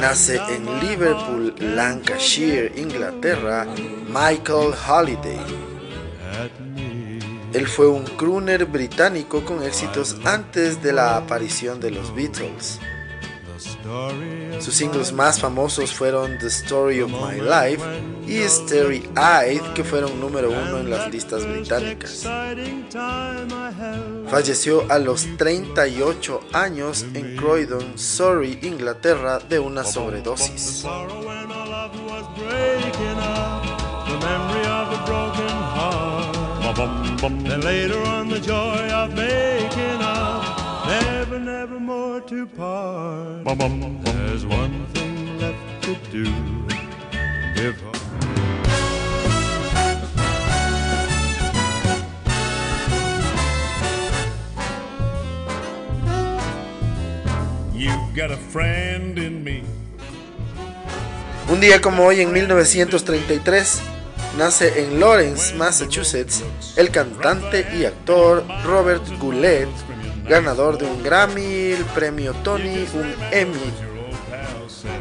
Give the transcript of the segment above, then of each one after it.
nace en Liverpool, Lancashire, Inglaterra, Michael Holiday. Él fue un crooner británico con éxitos antes de la aparición de los Beatles. Sus singles más famosos fueron The Story of My Life y Starry Eyed, que fueron número uno en las listas británicas. Falleció a los 38 años en Croydon, Surrey, Inglaterra, de una sobredosis. Never, never more to part. Bum, bum, bum. There's one thing left to do. If You've got a friend in me. Un día como hoy en 1933 nace en Lawrence, Massachusetts, el cantante y actor Robert Goulet, ganador de un Grammy, el premio Tony, un Emmy.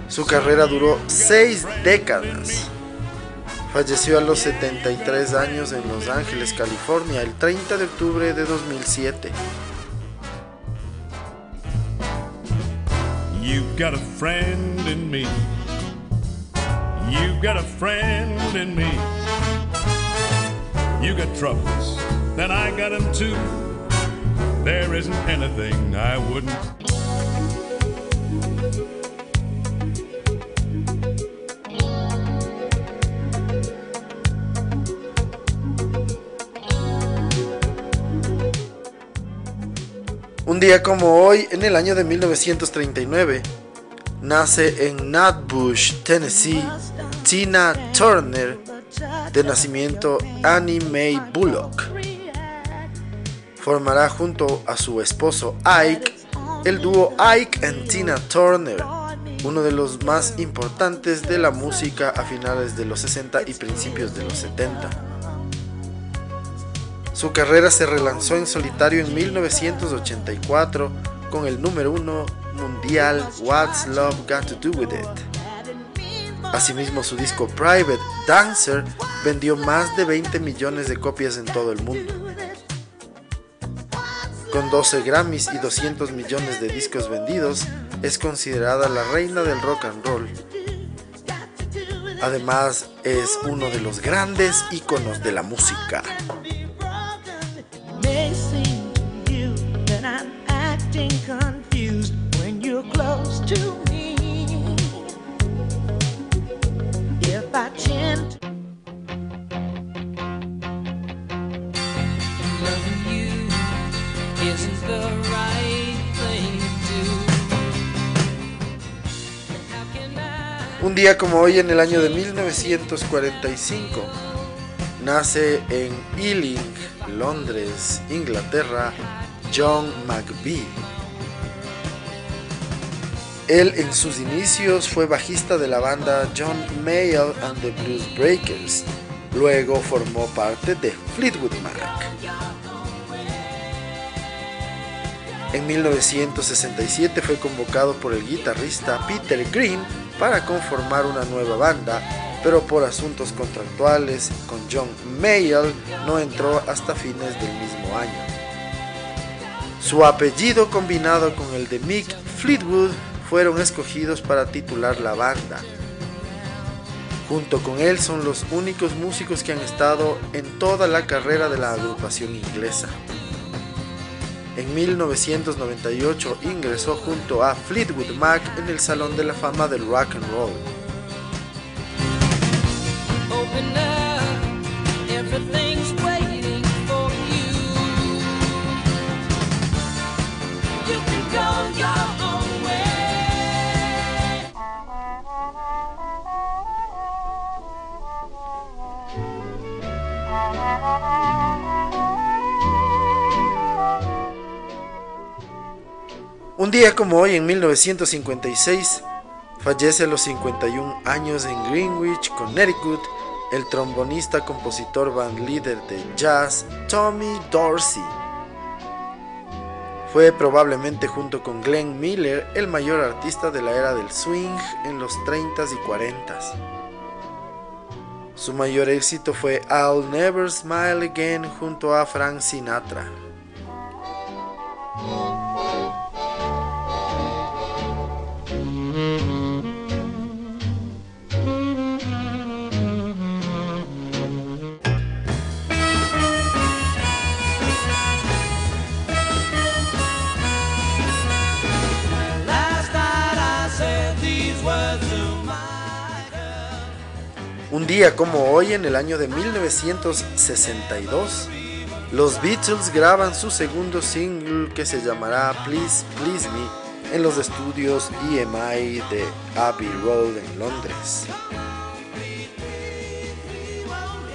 Su carrera duró seis décadas. Falleció a los 73 años en Los Ángeles, California, el 30 de octubre de 2007. You've got a. You've got a friend in me. You got troubles, then I got them too. There isn't anything I wouldn't. Un día como hoy, en el año de 1939, nace en Nutbush, Tennessee, Tina Turner, de nacimiento Annie Mae Bullock formará junto a su esposo Ike el dúo Ike and Tina Turner, uno de los más importantes de la música a finales de los 60 y principios de los 70. Su carrera se relanzó en solitario en 1984 con el número uno mundial What's Love Got to Do With It. Asimismo, su disco Private Dancer vendió más de 20 millones de copias en todo el mundo. Con 12 Grammys y 200 millones de discos vendidos, es considerada la reina del rock and roll. Además, es uno de los grandes íconos de la música. Un día como hoy en el año de 1945 nace en Ealing, Londres, Inglaterra, John McVie. Él en sus inicios fue bajista de la banda John Mayall and the Blues Breakers. Luego formó parte de Fleetwood Mac. En 1967 fue convocado por el guitarrista Peter Green para conformar una nueva banda, pero por asuntos contractuales con John Mayall no entró hasta fines del mismo año. Su apellido combinado con el de Mick Fleetwood fueron escogidos para titular la banda. Junto con él son los únicos músicos que han estado en toda la carrera de la agrupación inglesa. En 1998 ingresó junto a Fleetwood Mac en el Salón de la Fama del Rock and Roll. Un día como hoy, en 1956, fallece a los 51 años en Greenwich, Connecticut, el trombonista, compositor, bandleader de jazz Tommy Dorsey. Fue probablemente junto con Glenn Miller el mayor artista de la era del swing en los 30s y 40s. Su mayor éxito fue I'll Never Smile Again junto a Frank Sinatra. Día como hoy, en el año de 1962, los Beatles graban su segundo single que se llamará Please Please Me en los estudios EMI de Abbey Road en Londres.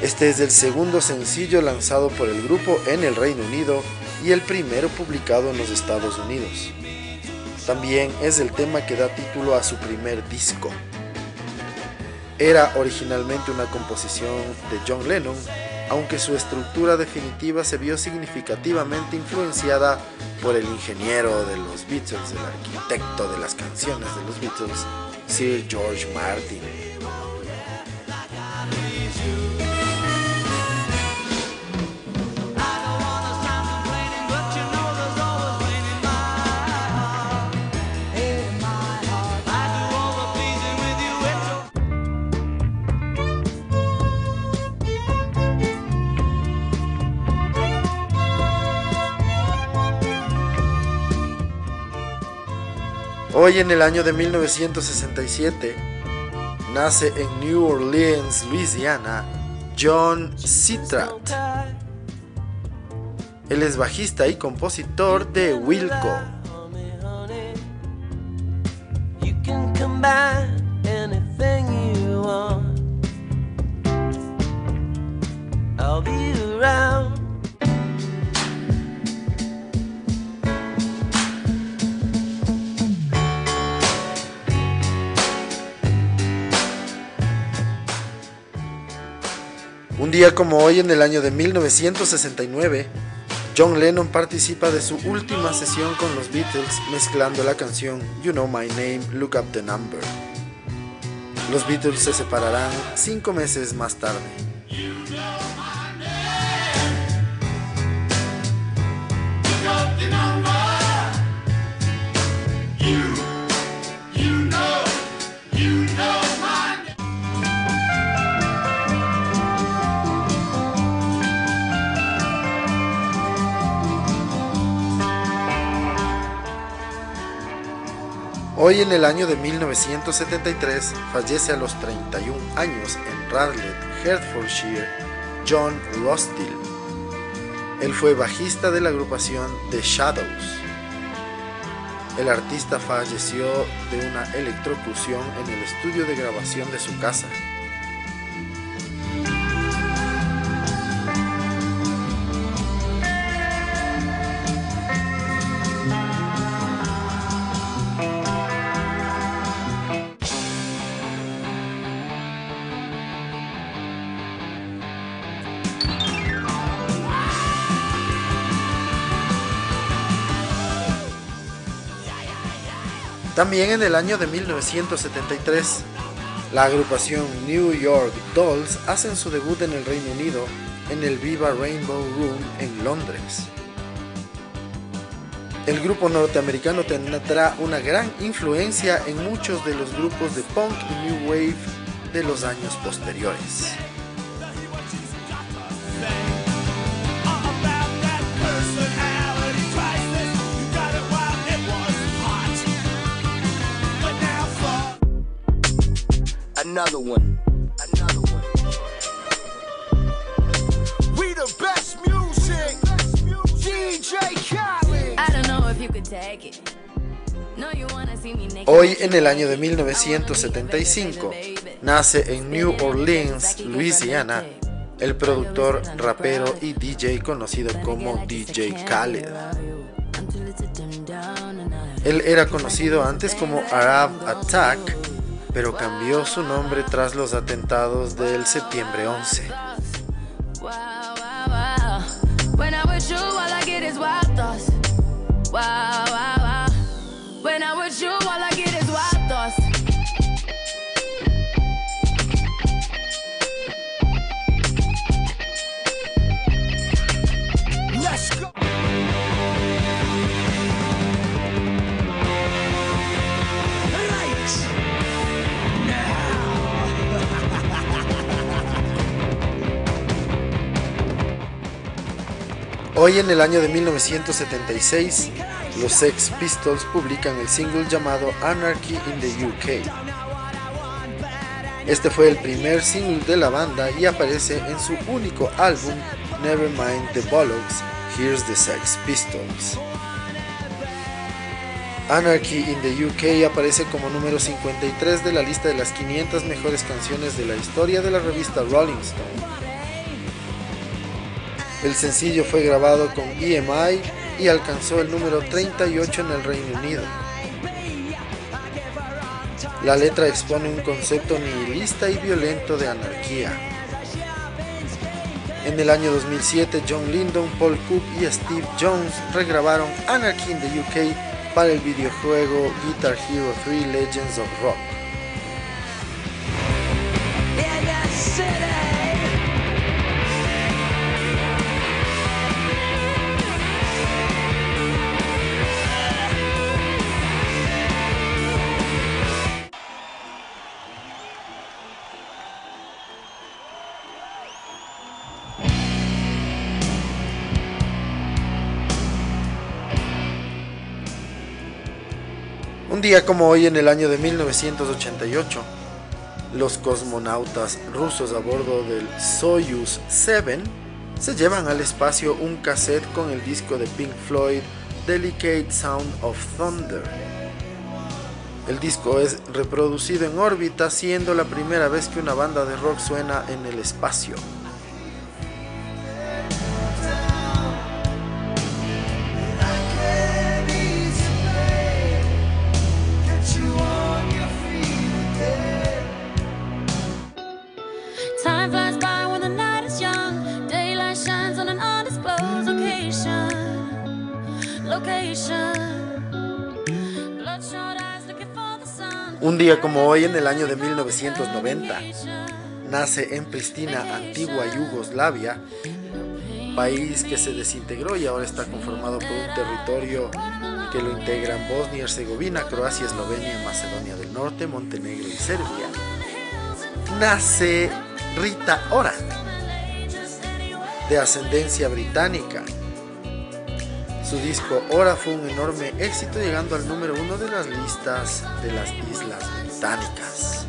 Este es el segundo sencillo lanzado por el grupo en el Reino Unido y el primero publicado en los Estados Unidos. También es el tema que da título a su primer disco. Era originalmente una composición de John Lennon, aunque su estructura definitiva se vio significativamente influenciada por el ingeniero de los Beatles, el arquitecto de las canciones de los Beatles, Sir George Martin. Hoy en el año de 1967 nace en New Orleans, Louisiana, John Citrat. Él es bajista y compositor de Wilco. Día como hoy en el año de 1969, John Lennon participa de su última sesión con los Beatles mezclando la canción You Know My Name, Look Up the Number. Los Beatles se separarán cinco meses más tarde. Hoy en el año de 1973 fallece a los 31 años en Radlett, Hertfordshire, John Rostill. Él fue bajista de la agrupación The Shadows. El artista falleció de una electrocución en el estudio de grabación de su casa. También en el año de 1973, la agrupación New York Dolls hacen su debut en el Reino Unido en el Viva Rainbow Room en Londres. El grupo norteamericano tendrá una gran influencia en muchos de los grupos de punk y new wave de los años posteriores. Another one. Another one. We the best music. DJ Khaled. I don't know if you could take it. Hoy en el año de 1975 nace en New Orleans, Louisiana, el productor, rapero y DJ conocido como DJ Khaled. Él era conocido antes como Arab Attack, pero cambió su nombre tras los atentados del septiembre 11. Hoy en el año de 1976, los Sex Pistols publican el single llamado Anarchy in the UK. Este fue el primer single de la banda y aparece en su único álbum Nevermind the Bollocks, Here's the Sex Pistols. Anarchy in the UK aparece como número 53 de la lista de las 500 mejores canciones de la historia de la revista Rolling Stone. El sencillo fue grabado con EMI y alcanzó el número 38 en el Reino Unido. La letra expone un concepto nihilista y violento de anarquía. En el año 2007, John Lindon, Paul Cook y Steve Jones regrabaron Anarchy in the UK para el videojuego Guitar Hero 3 Legends of Rock. Como hoy en el año de 1988, los cosmonautas rusos a bordo del Soyuz 7 se llevan al espacio un cassette con el disco de Pink Floyd Delicate Sound of Thunder. El disco es reproducido en órbita siendo la primera vez que una banda de rock suena en el espacio. Día como hoy, en el año de 1990, nace en Pristina, antigua Yugoslavia, país que se desintegró y ahora está conformado por un territorio que lo integran Bosnia y Herzegovina, Croacia, Eslovenia, Macedonia del Norte, Montenegro y Serbia. Nace Rita Ora, de ascendencia británica, su disco Hora fue un enorme éxito llegando al número uno de las listas de las Islas Británicas.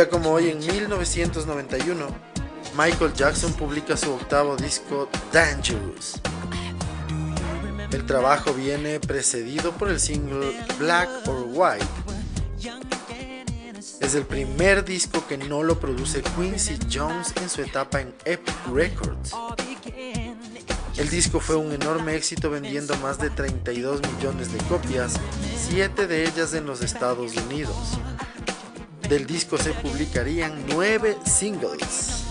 Como hoy, en 1991, Michael Jackson publica su octavo disco Dangerous. El trabajo viene precedido por el single Black or White. Es el primer disco que no lo produce Quincy Jones en su etapa en Epic Records. El disco fue un enorme éxito vendiendo más de 32 millones de copias, 7 de ellas en los Estados Unidos. Del disco se publicarían nueve singles.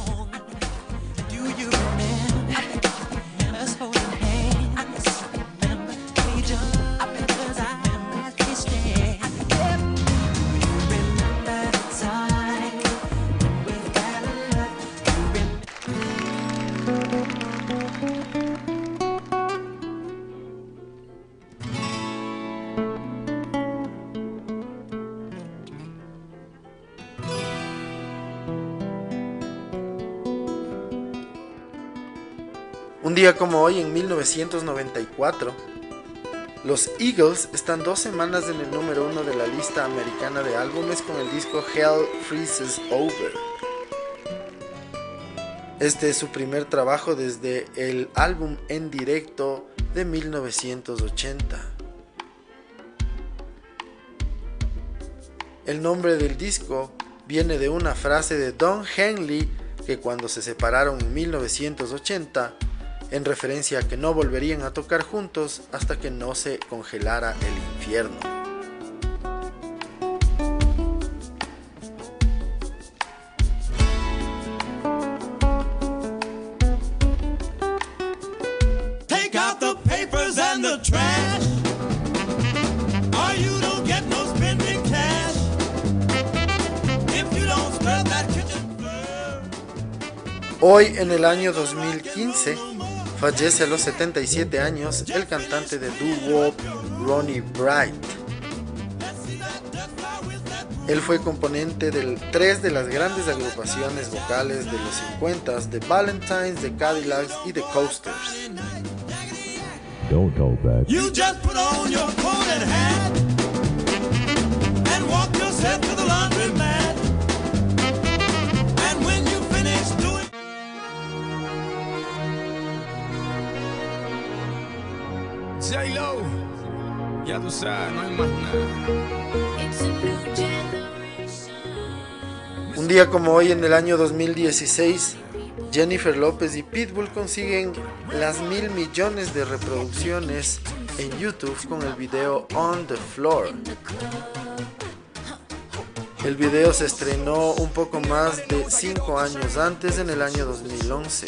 Día como hoy, en 1994, Los Eagles están dos semanas en el número uno de la lista americana de álbumes con el disco Hell Freezes Over. Este es su primer trabajo desde el álbum en directo de 1980. El nombre del disco viene de una frase de Don Henley que cuando se separaron en 1980 en referencia a que no volverían a tocar juntos hasta que no se congelara el infierno. Hoy en el año 2015 Fallece a los 77 años el cantante de doo-wop Ronnie Bright. Él fue componente de tres de las grandes agrupaciones vocales de los 50 de Valentine's, de Cadillacs y de Coasters. Don't that. You just put on your coat and hat and walk yourself to the laundry Un día como hoy en el año 2016, Jennifer López y Pitbull consiguen las mil millones de reproducciones en YouTube con el video On the Floor. El video se estrenó un poco más de 5 años antes, en el año 2011.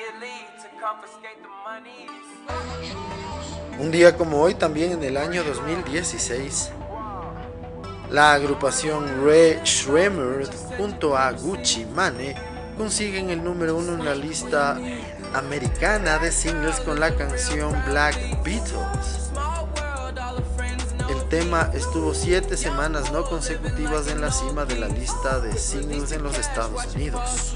Un día como hoy, también en el año 2016, la agrupación Ray Schremer junto a Gucci Mane consiguen el número uno en la lista americana de singles con la canción Black Beatles. El tema estuvo siete semanas no consecutivas en la cima de la lista de singles en los Estados Unidos.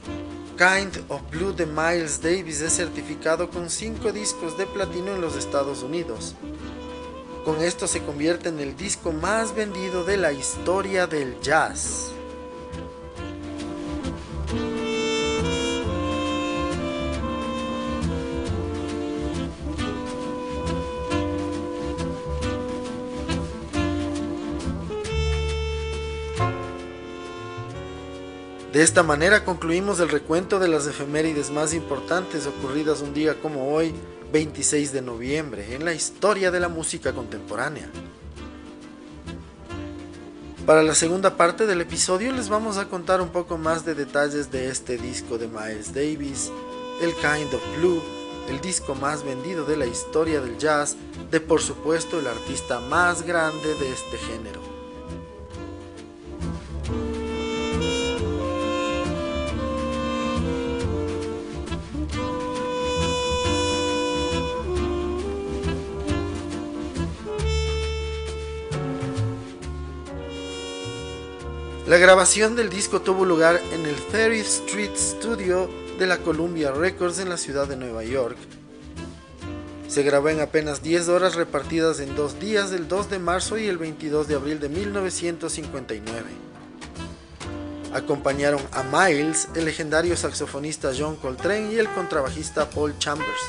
Kind of Blue de Miles Davis es certificado con 5 discos de platino en los Estados Unidos. Con esto se convierte en el disco más vendido de la historia del jazz. De esta manera concluimos el recuento de las efemérides más importantes ocurridas un día como hoy, 26 de noviembre, en la historia de la música contemporánea. Para la segunda parte del episodio les vamos a contar un poco más de detalles de este disco de Miles Davis, el Kind of Blue, el disco más vendido de la historia del jazz, de por supuesto el artista más grande de este género. La grabación del disco tuvo lugar en el 30th Street Studio de la Columbia Records en la ciudad de Nueva York. Se grabó en apenas 10 horas repartidas en dos días, el 2 de marzo y el 22 de abril de 1959. Acompañaron a Miles el legendario saxofonista John Coltrane y el contrabajista Paul Chambers.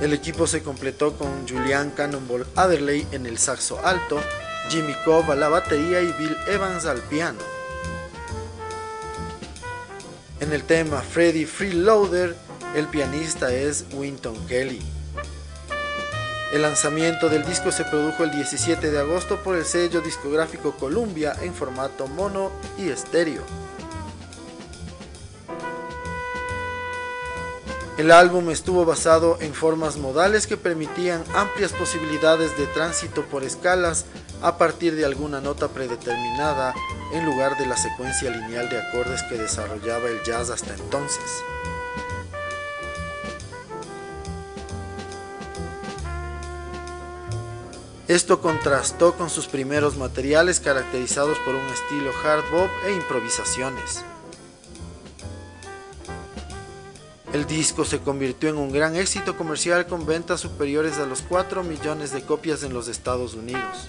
El equipo se completó con Julian Cannonball Adderley en el saxo alto, Jimmy Cobb a la batería y Bill Evans al piano. En el tema Freddy Freeloader, el pianista es Winton Kelly. El lanzamiento del disco se produjo el 17 de agosto por el sello discográfico Columbia en formato mono y estéreo. El álbum estuvo basado en formas modales que permitían amplias posibilidades de tránsito por escalas a partir de alguna nota predeterminada en lugar de la secuencia lineal de acordes que desarrollaba el jazz hasta entonces. Esto contrastó con sus primeros materiales caracterizados por un estilo hard bop e improvisaciones. El disco se convirtió en un gran éxito comercial con ventas superiores a los 4 millones de copias en los Estados Unidos.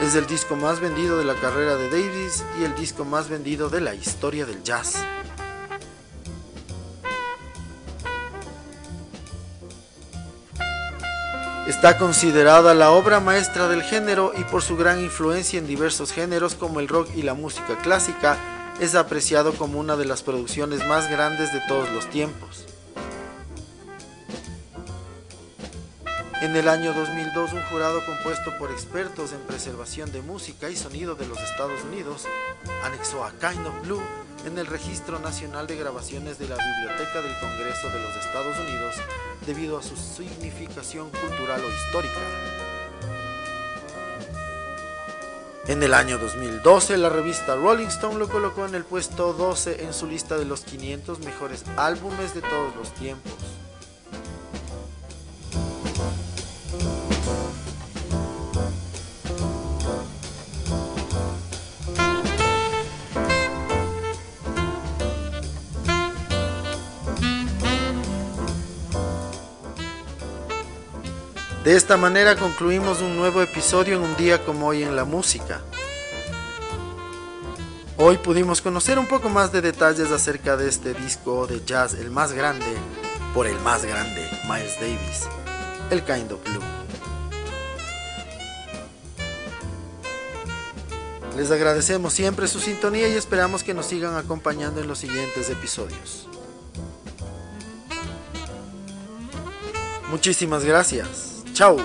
Es el disco más vendido de la carrera de Davis y el disco más vendido de la historia del jazz. Está considerada la obra maestra del género y por su gran influencia en diversos géneros como el rock y la música clásica, es apreciado como una de las producciones más grandes de todos los tiempos. En el año 2002, un jurado compuesto por expertos en preservación de música y sonido de los Estados Unidos anexó a Kind of Blue en el Registro Nacional de Grabaciones de la Biblioteca del Congreso de los Estados Unidos debido a su significación cultural o histórica. En el año 2012, la revista Rolling Stone lo colocó en el puesto 12 en su lista de los 500 mejores álbumes de todos los tiempos. De esta manera concluimos un nuevo episodio en un día como hoy en la música. Hoy pudimos conocer un poco más de detalles acerca de este disco de jazz, el más grande, por el más grande, Miles Davis, el Kind of Blue. Les agradecemos siempre su sintonía y esperamos que nos sigan acompañando en los siguientes episodios. Muchísimas gracias. Tchau!